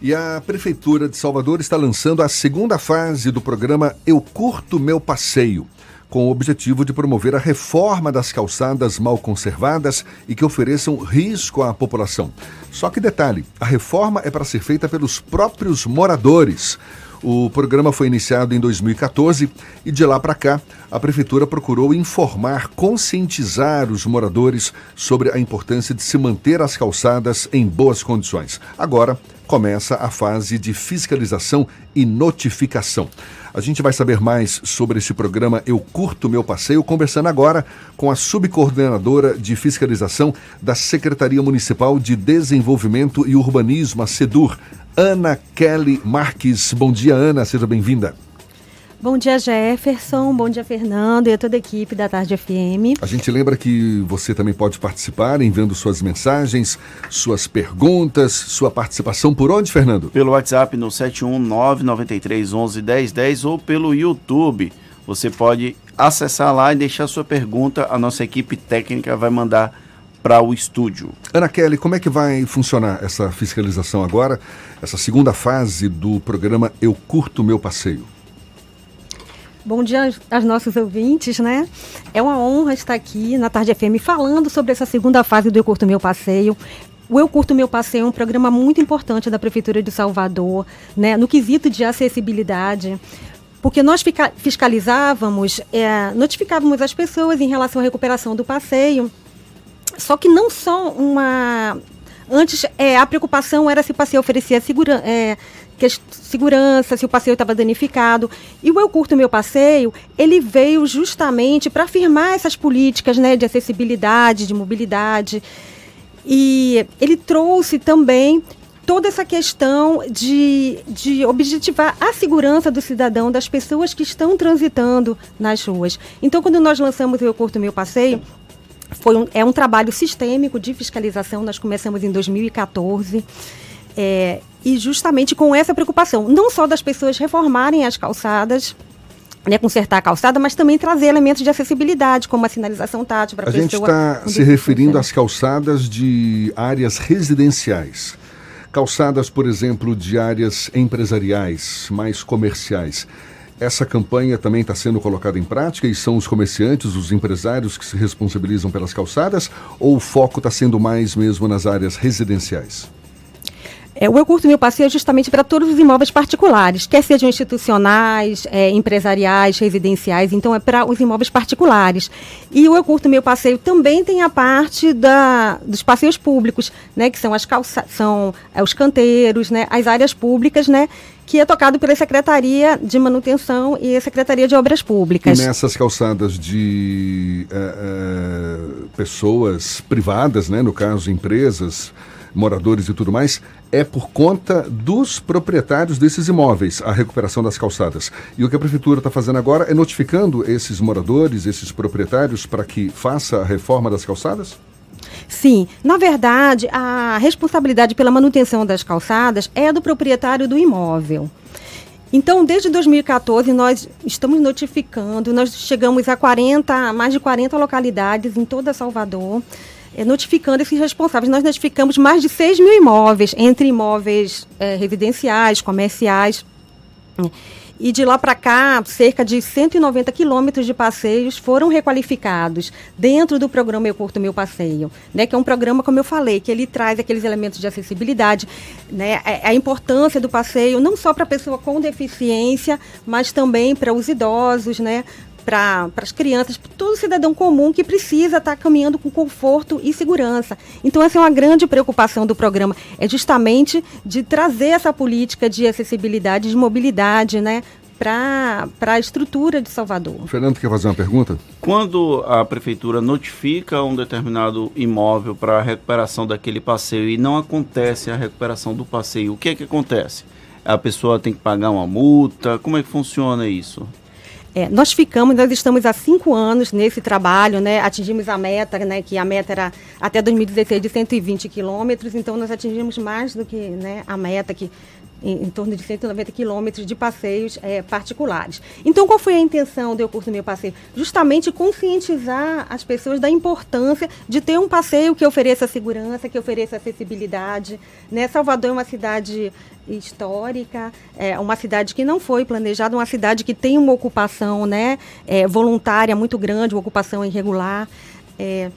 E a Prefeitura de Salvador está lançando a segunda fase do programa Eu Curto Meu Passeio, com o objetivo de promover a reforma das calçadas mal conservadas e que ofereçam risco à população. Só que detalhe: a reforma é para ser feita pelos próprios moradores. O programa foi iniciado em 2014 e de lá para cá a prefeitura procurou informar, conscientizar os moradores sobre a importância de se manter as calçadas em boas condições. Agora começa a fase de fiscalização e notificação. A gente vai saber mais sobre esse programa Eu Curto Meu Passeio, conversando agora com a subcoordenadora de fiscalização da Secretaria Municipal de Desenvolvimento e Urbanismo, a SEDUR, Ana Kelly Marques. Bom dia, Ana, seja bem-vinda. Bom dia, Jefferson. Bom dia, Fernando e a toda a equipe da Tarde FM. A gente lembra que você também pode participar enviando suas mensagens, suas perguntas, sua participação por onde, Fernando? Pelo WhatsApp no 71993111010 ou pelo YouTube. Você pode acessar lá e deixar sua pergunta. A nossa equipe técnica vai mandar para o estúdio. Ana Kelly, como é que vai funcionar essa fiscalização agora, essa segunda fase do programa Eu Curto Meu Passeio? Bom dia aos nossos ouvintes, né? É uma honra estar aqui na Tarde FM falando sobre essa segunda fase do Eu Curto Meu Passeio. O Eu Curto Meu Passeio é um programa muito importante da Prefeitura de Salvador, né? No quesito de acessibilidade porque nós fiscalizávamos, é, notificávamos as pessoas em relação à recuperação do passeio só que não só uma. Antes, é, a preocupação era se o passeio oferecia segura, é, segurança, se o passeio estava danificado. E o Eu Curto Meu Passeio, ele veio justamente para afirmar essas políticas né, de acessibilidade, de mobilidade. E ele trouxe também toda essa questão de, de objetivar a segurança do cidadão, das pessoas que estão transitando nas ruas. Então, quando nós lançamos o Eu Curto Meu Passeio, foi um, é um trabalho sistêmico de fiscalização, nós começamos em 2014. É, e justamente com essa preocupação, não só das pessoas reformarem as calçadas, né, consertar a calçada, mas também trazer elementos de acessibilidade, como a sinalização tátil para a gente está se referindo às calçadas de áreas residenciais. Calçadas, por exemplo, de áreas empresariais, mais comerciais. Essa campanha também está sendo colocada em prática e são os comerciantes, os empresários que se responsabilizam pelas calçadas ou o foco está sendo mais mesmo nas áreas residenciais? É, o Eu Curto Meu Passeio é justamente para todos os imóveis particulares, quer sejam institucionais, é, empresariais, residenciais, então é para os imóveis particulares. E o Eu Curto Meu Passeio também tem a parte da, dos passeios públicos, né, que são, as calça são é, os canteiros, né, as áreas públicas, né, que é tocado pela Secretaria de Manutenção e a Secretaria de Obras Públicas. E nessas calçadas de é, é, pessoas privadas, né, no caso empresas, moradores e tudo mais, é por conta dos proprietários desses imóveis, a recuperação das calçadas. E o que a prefeitura está fazendo agora é notificando esses moradores, esses proprietários, para que faça a reforma das calçadas? Sim, na verdade, a responsabilidade pela manutenção das calçadas é do proprietário do imóvel. Então, desde 2014, nós estamos notificando, nós chegamos a 40, mais de 40 localidades em toda Salvador notificando esses responsáveis. Nós notificamos mais de 6 mil imóveis, entre imóveis é, residenciais, comerciais. E de lá para cá, cerca de 190 quilômetros de passeios foram requalificados dentro do programa Eu Curto Meu Passeio, né, que é um programa, como eu falei, que ele traz aqueles elementos de acessibilidade, né, a, a importância do passeio, não só para a pessoa com deficiência, mas também para os idosos, né, para as crianças, para todo cidadão comum que precisa estar tá caminhando com conforto e segurança. Então, essa é uma grande preocupação do programa, é justamente de trazer essa política de acessibilidade, de mobilidade, né, para a estrutura de Salvador. Fernando, quer fazer uma pergunta? Quando a prefeitura notifica um determinado imóvel para a recuperação daquele passeio e não acontece a recuperação do passeio, o que é que acontece? A pessoa tem que pagar uma multa? Como é que funciona isso? É, nós ficamos, nós estamos há cinco anos nesse trabalho, né? Atingimos a meta, né? Que a meta era até 2016 de 120 quilômetros, então nós atingimos mais do que né, a meta que em, em, torno de 190 quilômetros de passeios é, particulares. Então, qual foi a intenção do Eu Curto Meu Passeio? Justamente conscientizar as pessoas da importância de ter um passeio que ofereça segurança, que ofereça acessibilidade. Né? Salvador é uma cidade histórica, é uma cidade que não foi planejada, uma cidade que tem uma ocupação né, é, voluntária muito grande, uma ocupação irregular. É,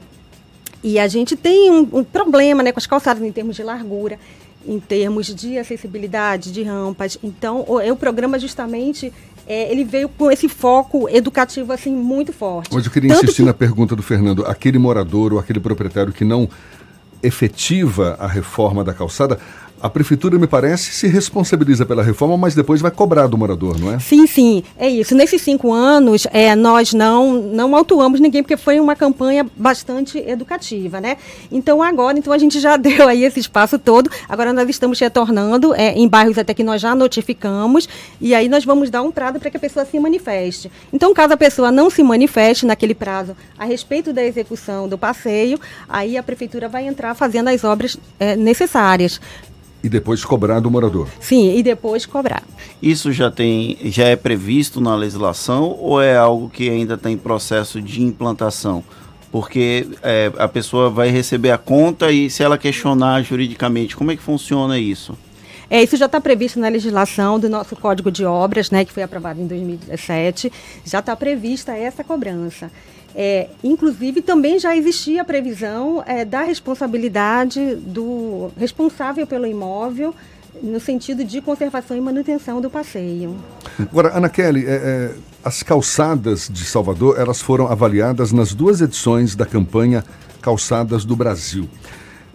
e a gente tem um, um, problema né, com as calçadas em termos de largura em termos de acessibilidade, de rampas. Então, o, o programa justamente é, ele veio com esse foco educativo assim muito forte. Mas eu queria Tanto insistir que... na pergunta do Fernando. Aquele morador ou aquele proprietário que não efetiva a reforma da calçada, a prefeitura, me parece, se responsabiliza pela reforma, mas depois vai cobrar do morador, não é? Sim, sim, é isso. Nesses cinco anos, é, nós não, não autuamos ninguém, porque foi uma campanha bastante educativa, né? Então, agora, então a gente já deu aí esse espaço todo, agora nós estamos retornando é, em bairros até que nós já notificamos, e aí nós vamos dar um prazo para que a pessoa se manifeste. Então, caso a pessoa não se manifeste naquele prazo a respeito da execução do passeio, aí a prefeitura vai entrar fazendo as obras é, necessárias e depois cobrar do morador. Sim, e depois cobrar. Isso já tem, já é previsto na legislação ou é algo que ainda está em processo de implantação? Porque é, a pessoa vai receber a conta e se ela questionar juridicamente, como é que funciona isso? É, isso já está previsto na legislação do nosso Código de Obras, né, que foi aprovado em 2017. Já está prevista essa cobrança. É, inclusive, também já existia a previsão é, da responsabilidade do responsável pelo imóvel no sentido de conservação e manutenção do passeio. Agora, Ana Kelly, é, é, as calçadas de Salvador elas foram avaliadas nas duas edições da campanha Calçadas do Brasil.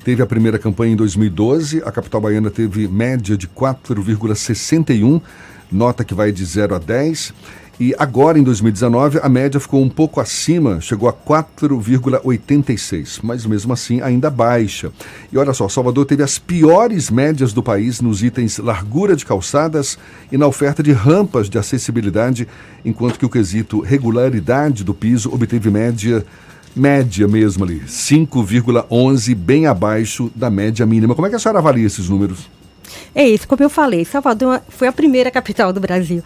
Teve a primeira campanha em 2012, a capital baiana teve média de 4,61, nota que vai de 0 a 10. E agora, em 2019, a média ficou um pouco acima, chegou a 4,86, mas mesmo assim ainda baixa. E olha só, Salvador teve as piores médias do país nos itens largura de calçadas e na oferta de rampas de acessibilidade, enquanto que o quesito regularidade do piso obteve média média mesmo ali, 5,11, bem abaixo da média mínima. Como é que a senhora avalia esses números? É isso, como eu falei, Salvador foi a primeira capital do Brasil.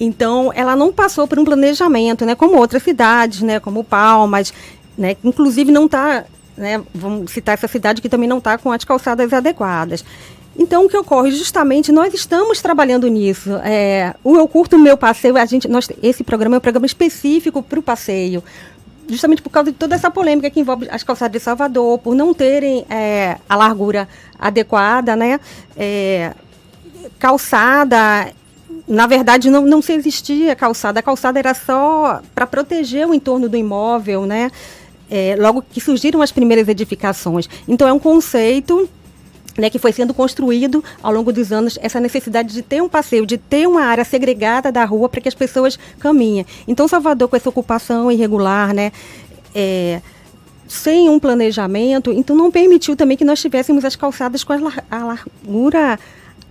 Então, ela não passou por um planejamento, né, como outras cidades, né, como Palmas, né, inclusive não está, né, vamos citar essa cidade que também não está com as calçadas adequadas. Então, o que ocorre? Justamente, nós estamos trabalhando nisso. É, o Eu Curto Meu Passeio, a gente, nós, esse programa é um programa específico para o passeio, justamente por causa de toda essa polêmica que envolve as calçadas de Salvador, por não terem é, a largura adequada, né? É, calçada na verdade, não, não se existia calçada. A calçada era só para proteger o entorno do imóvel, né? É, logo que surgiram as primeiras edificações. Então, é um conceito né, que foi sendo construído ao longo dos anos, essa necessidade de ter um passeio, de ter uma área segregada da rua para que as pessoas caminhem. Então, Salvador, com essa ocupação irregular, né, é, sem um planejamento, então não permitiu também que nós tivéssemos as calçadas com a largura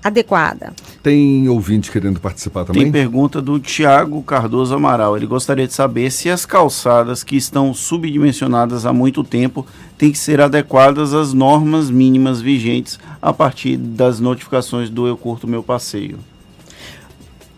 adequada. Tem ouvinte querendo participar também? Tem pergunta do Tiago Cardoso Amaral. Ele gostaria de saber se as calçadas que estão subdimensionadas há muito tempo têm que ser adequadas às normas mínimas vigentes a partir das notificações do Eu Curto Meu Passeio.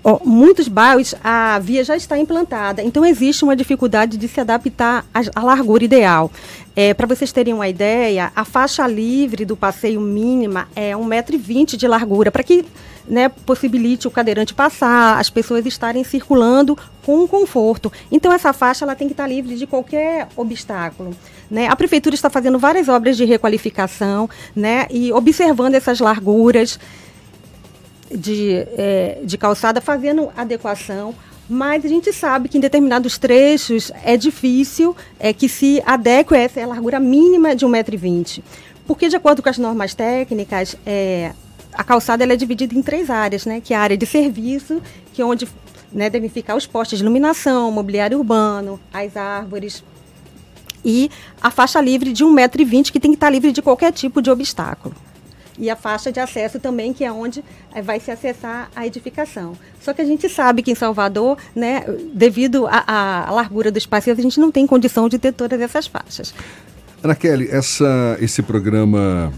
Oh, muitos bairros a via já está implantada, então existe uma dificuldade de se adaptar à, largura ideal. É, Para vocês terem uma ideia, a faixa livre do passeio mínima é 1,20m de largura, para que né, possibilite o cadeirante passar, as pessoas estarem circulando com conforto. Então essa faixa ela tem que estar livre de qualquer obstáculo. Né? A prefeitura está fazendo várias obras de requalificação né, e observando essas larguras de, é, de calçada, fazendo adequação, mas a gente sabe que em determinados trechos é difícil é, que se adeque a essa largura mínima de 1,20m. Porque, de acordo com as normas técnicas, é, a calçada é dividida em três áreas, né? Que é a área de serviço, que é onde né, devem ficar os postes de iluminação, mobiliário urbano, as árvores. E a faixa livre de 1,20m, que tem que estar livre de qualquer tipo de obstáculo e a faixa de acesso também, que é onde eh, vai se acessar a edificação. Só que a gente sabe que em Salvador, né, devido à largura dos passeios, a gente não tem condição de ter todas essas faixas. Ana Kelly, essa, esse programa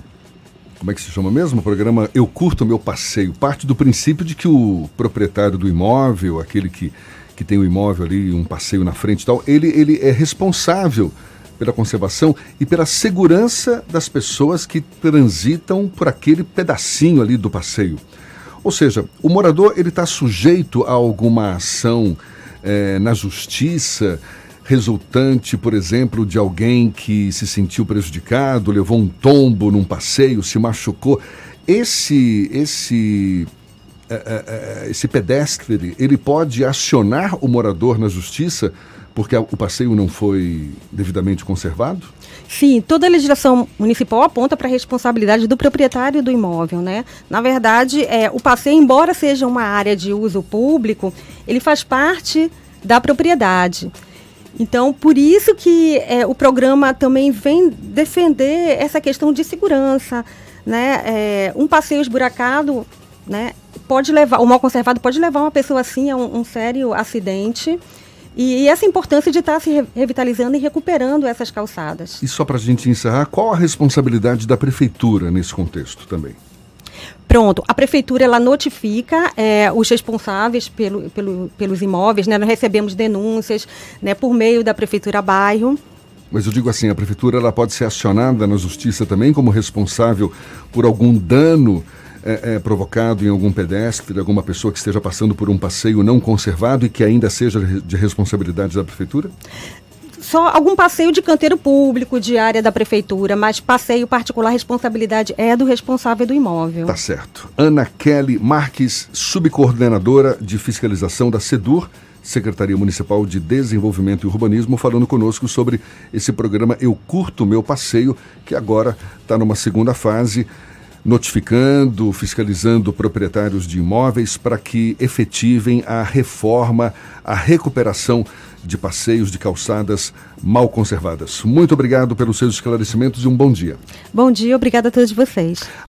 como é que se chama mesmo? O programa Eu Curto Meu Passeio. Parte do princípio de que o proprietário do imóvel, aquele que, que tem o imóvel ali, um passeio na frente e tal, ele, ele é responsável pela conservação e pela segurança das pessoas que transitam por aquele pedacinho ali do passeio. Ou seja, o morador ele está sujeito a alguma ação é, na justiça resultante, por exemplo, de alguém que se sentiu prejudicado, levou um tombo num passeio, se machucou. Esse esse é, é, esse pedestre ele pode acionar o morador na justiça porque o passeio não foi devidamente conservado? Sim, toda a legislação municipal aponta para a responsabilidade do proprietário do imóvel, né? Na verdade, é, o passeio, embora seja uma área de uso público, ele faz parte da propriedade. Então, por isso que é, o programa também vem defender essa questão de segurança, né? É, um passeio esburacado, né? Pode levar, o mal conservado pode levar uma pessoa assim a um, um sério acidente. E, e, essa importância de estar se revitalizando e recuperando essas calçadas. E só para a gente encerrar, qual a responsabilidade da prefeitura nesse contexto também? Pronto, a prefeitura ela notifica é, os responsáveis pelo, pelo, pelos imóveis, né? Nós recebemos denúncias né, por meio da prefeitura bairro. Mas eu digo assim, a prefeitura ela pode ser acionada na justiça também como responsável por algum dano é, é, provocado em algum pedestre, alguma pessoa que esteja passando por um passeio não conservado e que ainda seja de responsabilidade da prefeitura? Só algum passeio de canteiro público, de área da prefeitura, mas passeio particular, responsabilidade é do responsável do imóvel. Tá certo. Ana Kelly Marques, subcoordenadora de fiscalização da SEDUR, Secretaria Municipal de Desenvolvimento e Urbanismo, falando conosco sobre esse programa Eu Curto Meu Passeio, que agora está numa segunda fase notificando, fiscalizando proprietários de imóveis para que efetivem a reforma, a recuperação de passeios de calçadas mal conservadas. Muito obrigado pelos seus esclarecimentos e um bom dia. Bom dia, obrigada a todos vocês.